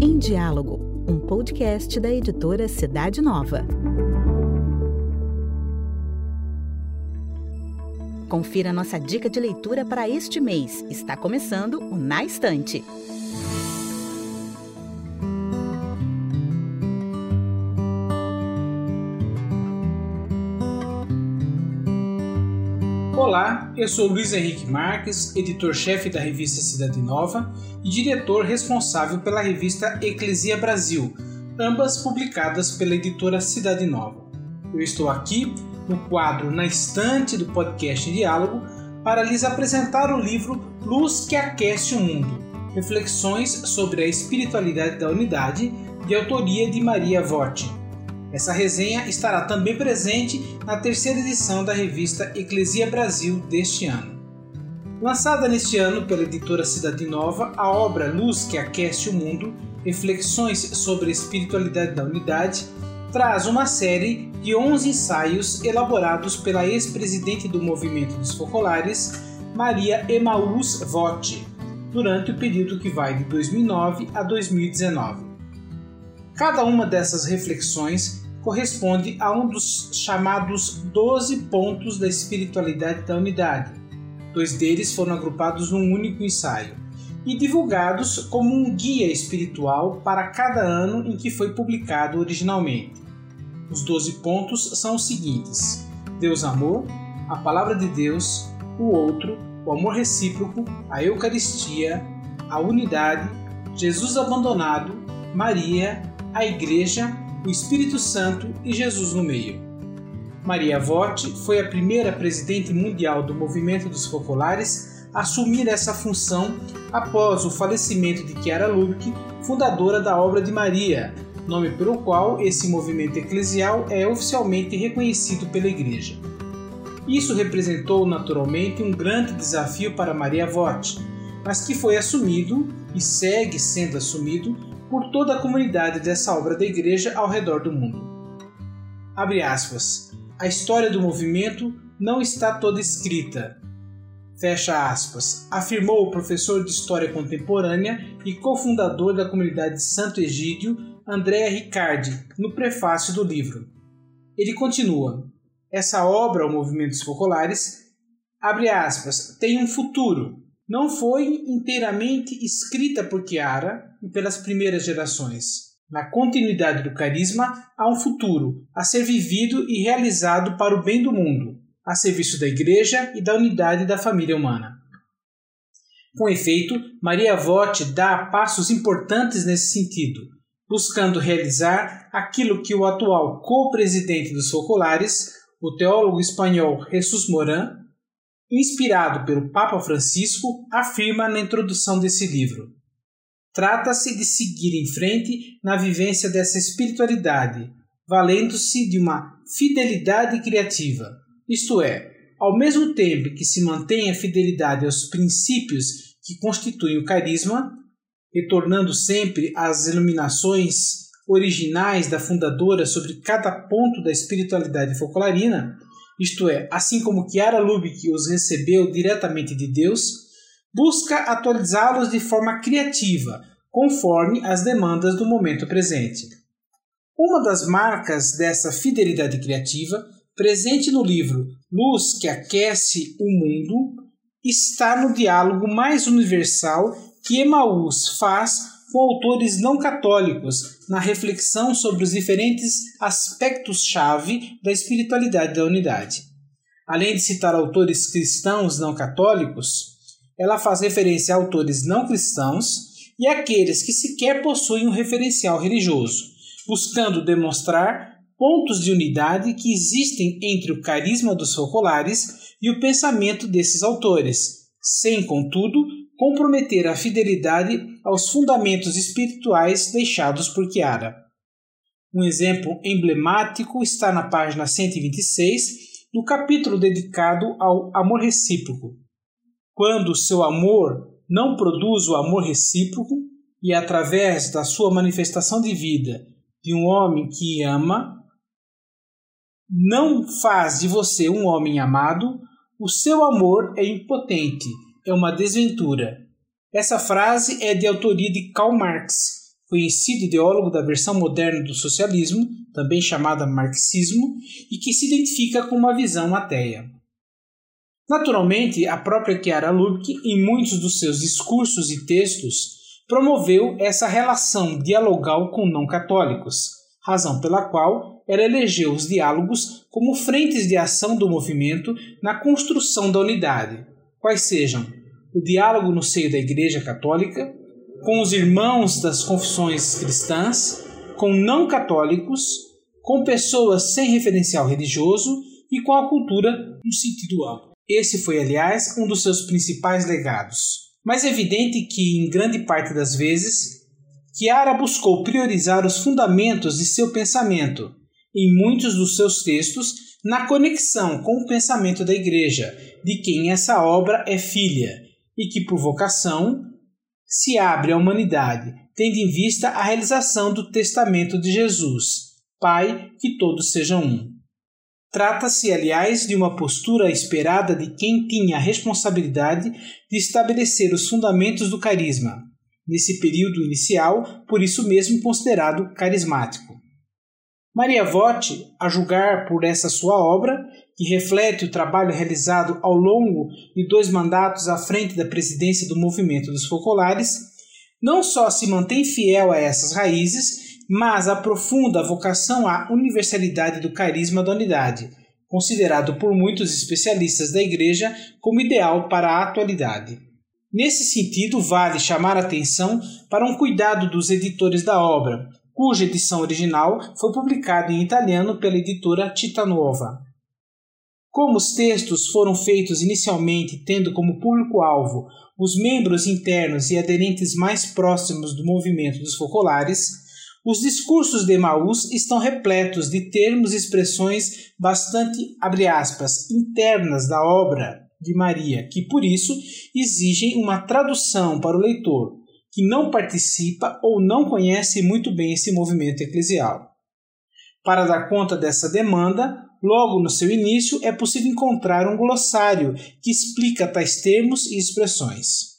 Em Diálogo, um podcast da editora Cidade Nova. Confira nossa dica de leitura para este mês. Está começando o Na Estante. Olá, eu sou Luiz Henrique Marques, editor-chefe da revista Cidade Nova e diretor responsável pela revista Eclesia Brasil, ambas publicadas pela editora Cidade Nova. Eu estou aqui no quadro Na Estante do podcast Diálogo para lhes apresentar o livro Luz que Aquece o Mundo Reflexões sobre a Espiritualidade da Unidade, de autoria de Maria Vorti. Essa resenha estará também presente na terceira edição da revista Eclesia Brasil deste ano. Lançada neste ano pela editora Cidade Nova, a obra Luz que Aquece o Mundo Reflexões sobre a Espiritualidade da Unidade traz uma série de 11 ensaios elaborados pela ex-presidente do Movimento dos Focolares, Maria Emaús Votti, durante o período que vai de 2009 a 2019. Cada uma dessas reflexões corresponde a um dos chamados 12 pontos da espiritualidade da unidade. Dois deles foram agrupados num único ensaio e divulgados como um guia espiritual para cada ano em que foi publicado originalmente. Os doze pontos são os seguintes: Deus amor, a palavra de Deus, o outro, o amor recíproco, a Eucaristia, a unidade, Jesus abandonado, Maria, a Igreja, o Espírito Santo e Jesus no meio. Maria Votti foi a primeira presidente mundial do movimento dos focolares a assumir essa função após o falecimento de Chiara Lubich, fundadora da Obra de Maria, nome pelo qual esse movimento eclesial é oficialmente reconhecido pela Igreja. Isso representou naturalmente um grande desafio para Maria Vogt, mas que foi assumido e segue sendo assumido por toda a comunidade dessa obra da Igreja ao redor do mundo. Abre aspas. A história do movimento não está toda escrita. Fecha aspas, afirmou o professor de História Contemporânea e cofundador da comunidade Santo Egídio, Andrea Riccardi, no prefácio do livro. Ele continua: Essa obra, o Movimentos Focolares, abre aspas, tem um futuro. Não foi inteiramente escrita por Chiara e pelas primeiras gerações. Na continuidade do carisma, há um futuro a ser vivido e realizado para o bem do mundo, a serviço da Igreja e da unidade da família humana. Com efeito, Maria Vote dá passos importantes nesse sentido, buscando realizar aquilo que o atual co-presidente dos Focolares, o teólogo espanhol Jesus Moran, inspirado pelo Papa Francisco, afirma na introdução desse livro. Trata-se de seguir em frente na vivência dessa espiritualidade, valendo-se de uma fidelidade criativa, isto é, ao mesmo tempo que se mantém a fidelidade aos princípios que constituem o carisma, retornando sempre às iluminações originais da fundadora sobre cada ponto da espiritualidade focolarina, isto é, assim como Chiara Lubick os recebeu diretamente de Deus, busca atualizá-los de forma criativa, conforme as demandas do momento presente. Uma das marcas dessa fidelidade criativa, presente no livro Luz que Aquece o Mundo, está no diálogo mais universal que Emaús faz com autores não católicos na reflexão sobre os diferentes aspectos-chave da espiritualidade da unidade. Além de citar autores cristãos não católicos, ela faz referência a autores não cristãos e aqueles que sequer possuem um referencial religioso, buscando demonstrar pontos de unidade que existem entre o carisma dos focolares e o pensamento desses autores, sem, contudo, comprometer a fidelidade aos fundamentos espirituais deixados por Chiara. Um exemplo emblemático está na página 126, no capítulo dedicado ao amor recíproco. Quando seu amor não produz o amor recíproco e através da sua manifestação de vida de um homem que ama, não faz de você um homem amado, o seu amor é impotente é uma desventura. Essa frase é de autoria de Karl Marx, conhecido ideólogo da versão moderna do socialismo, também chamada marxismo, e que se identifica com uma visão ateia. Naturalmente, a própria Chiara Lubke, em muitos dos seus discursos e textos, promoveu essa relação dialogal com não católicos, razão pela qual ela elegeu os diálogos como frentes de ação do movimento na construção da unidade, quais sejam o diálogo no seio da Igreja Católica, com os irmãos das confissões cristãs, com não católicos, com pessoas sem referencial religioso e com a cultura no sentido amplo. Esse foi, aliás, um dos seus principais legados. Mas é evidente que, em grande parte das vezes, Chiara buscou priorizar os fundamentos de seu pensamento, em muitos dos seus textos, na conexão com o pensamento da Igreja, de quem essa obra é filha, e que, por vocação, se abre à humanidade, tendo em vista a realização do testamento de Jesus, Pai, que todos sejam um. Trata-se, aliás, de uma postura esperada de quem tinha a responsabilidade de estabelecer os fundamentos do carisma, nesse período inicial, por isso mesmo considerado carismático. Maria Votti, a julgar por essa sua obra, que reflete o trabalho realizado ao longo de dois mandatos à frente da presidência do movimento dos focolares, não só se mantém fiel a essas raízes, mas aprofunda a vocação à universalidade do carisma da unidade, considerado por muitos especialistas da Igreja como ideal para a atualidade. Nesse sentido, vale chamar a atenção para um cuidado dos editores da obra, cuja edição original foi publicada em italiano pela editora Titanuova. Como os textos foram feitos inicialmente tendo como público-alvo os membros internos e aderentes mais próximos do movimento dos focolares, os discursos de Maús estão repletos de termos e expressões bastante, abre aspas, internas da obra de Maria, que por isso exigem uma tradução para o leitor, que não participa ou não conhece muito bem esse movimento eclesial. Para dar conta dessa demanda, logo no seu início é possível encontrar um glossário que explica tais termos e expressões.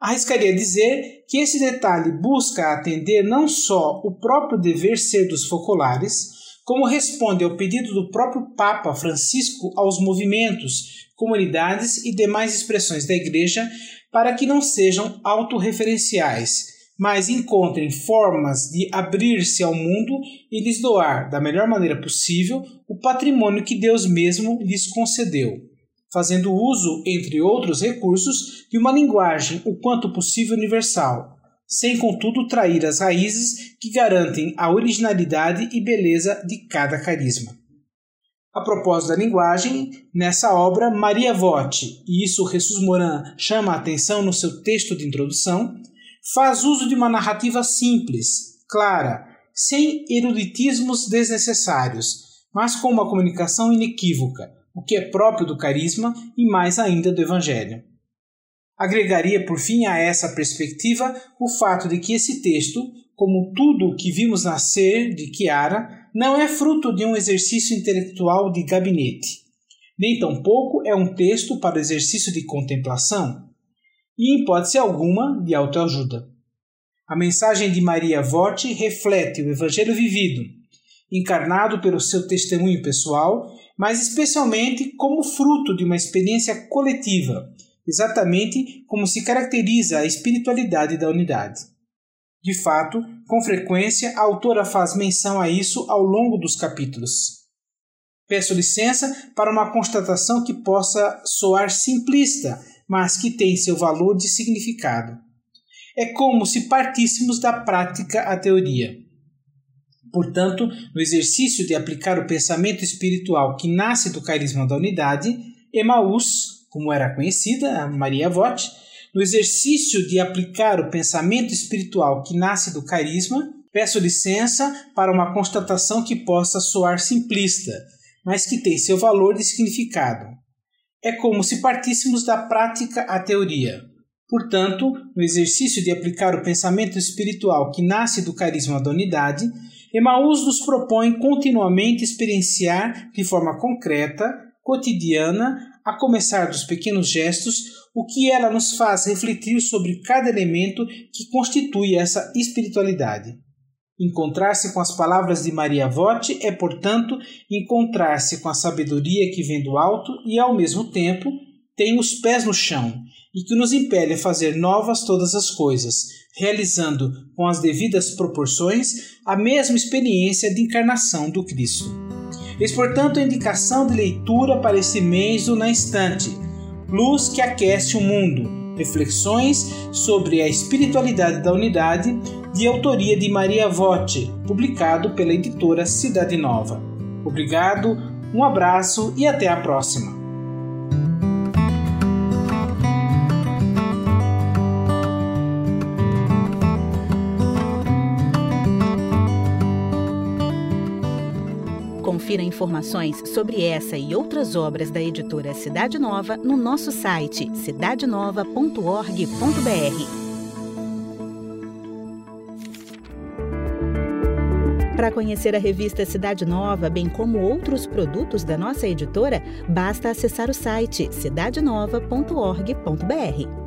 Arriscaria dizer que esse detalhe busca atender não só o próprio dever ser dos focolares, como responde ao pedido do próprio Papa Francisco aos movimentos, comunidades e demais expressões da Igreja para que não sejam autorreferenciais, mas encontrem formas de abrir-se ao mundo e lhes doar, da melhor maneira possível, o patrimônio que Deus mesmo lhes concedeu fazendo uso, entre outros recursos, de uma linguagem o quanto possível universal, sem contudo trair as raízes que garantem a originalidade e beleza de cada carisma. A propósito da linguagem, nessa obra, Maria Votti, e isso Jesus Moran chama a atenção no seu texto de introdução, faz uso de uma narrativa simples, clara, sem eruditismos desnecessários, mas com uma comunicação inequívoca, o que é próprio do carisma e mais ainda do Evangelho. Agregaria, por fim, a essa perspectiva o fato de que esse texto, como tudo o que vimos nascer de Chiara, não é fruto de um exercício intelectual de gabinete, nem tampouco é um texto para o exercício de contemplação, e, em hipótese alguma, de autoajuda. A mensagem de Maria Votti reflete o Evangelho vivido, encarnado pelo seu testemunho pessoal mas especialmente como fruto de uma experiência coletiva, exatamente como se caracteriza a espiritualidade da unidade. De fato, com frequência, a autora faz menção a isso ao longo dos capítulos. Peço licença para uma constatação que possa soar simplista, mas que tem seu valor de significado. É como se partíssemos da prática à teoria. Portanto, no exercício de aplicar o pensamento espiritual que nasce do carisma da unidade, Emaús, como era conhecida, Maria Vogt, no exercício de aplicar o pensamento espiritual que nasce do carisma, peço licença para uma constatação que possa soar simplista, mas que tem seu valor de significado. É como se partíssemos da prática à teoria. Portanto, no exercício de aplicar o pensamento espiritual que nasce do carisma da unidade, Emaús nos propõe continuamente experienciar de forma concreta, cotidiana, a começar dos pequenos gestos, o que ela nos faz refletir sobre cada elemento que constitui essa espiritualidade. Encontrar-se com as palavras de Maria Vote é, portanto, encontrar-se com a sabedoria que vem do alto e, ao mesmo tempo, tem os pés no chão e que nos impele a fazer novas todas as coisas, realizando, com as devidas proporções, a mesma experiência de encarnação do Cristo. Eis, portanto, a indicação de leitura para esse mês do Na Instante, Luz que aquece o mundo, reflexões sobre a espiritualidade da unidade, de autoria de Maria Vote, publicado pela editora Cidade Nova. Obrigado, um abraço e até a próxima! Confira informações sobre essa e outras obras da editora Cidade Nova no nosso site cidadenova.org.br. Para conhecer a revista Cidade Nova, bem como outros produtos da nossa editora, basta acessar o site cidadenova.org.br.